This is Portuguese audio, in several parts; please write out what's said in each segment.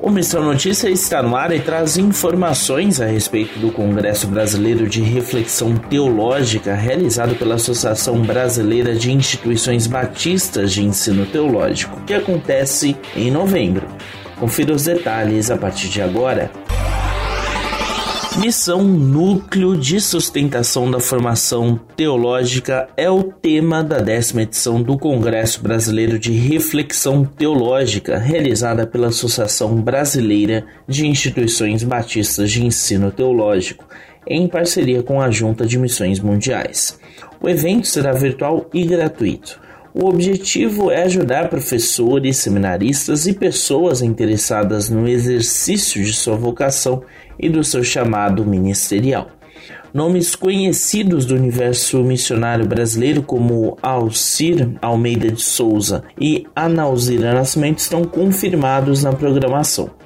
O Missão Notícia está no ar e traz informações a respeito do Congresso Brasileiro de Reflexão Teológica realizado pela Associação Brasileira de Instituições Batistas de Ensino Teológico, que acontece em novembro. Confira os detalhes a partir de agora. Missão Núcleo de Sustentação da Formação Teológica é o tema da décima edição do Congresso Brasileiro de Reflexão Teológica, realizada pela Associação Brasileira de Instituições Batistas de Ensino Teológico, em parceria com a Junta de Missões Mundiais. O evento será virtual e gratuito. O objetivo é ajudar professores, seminaristas e pessoas interessadas no exercício de sua vocação e do seu chamado ministerial. Nomes conhecidos do universo missionário brasileiro, como Alcir Almeida de Souza e Analzira Nascimento, estão confirmados na programação.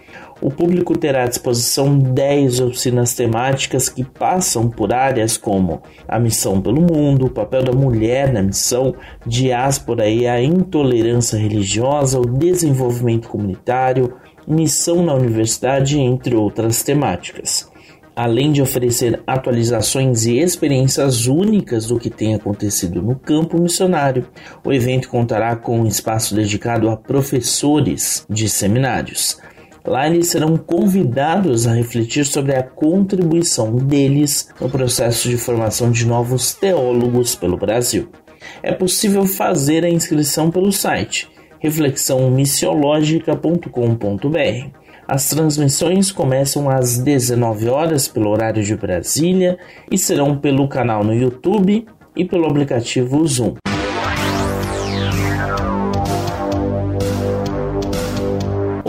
O público terá à disposição 10 oficinas temáticas que passam por áreas como a missão pelo mundo, o papel da mulher na missão, diáspora e a intolerância religiosa, o desenvolvimento comunitário, missão na universidade, entre outras temáticas. Além de oferecer atualizações e experiências únicas do que tem acontecido no campo missionário, o evento contará com um espaço dedicado a professores de seminários. Lá eles serão convidados a refletir sobre a contribuição deles no processo de formação de novos teólogos pelo Brasil. É possível fazer a inscrição pelo site reflexãomissiológica.com.br. As transmissões começam às 19 horas pelo horário de Brasília e serão pelo canal no YouTube e pelo aplicativo Zoom.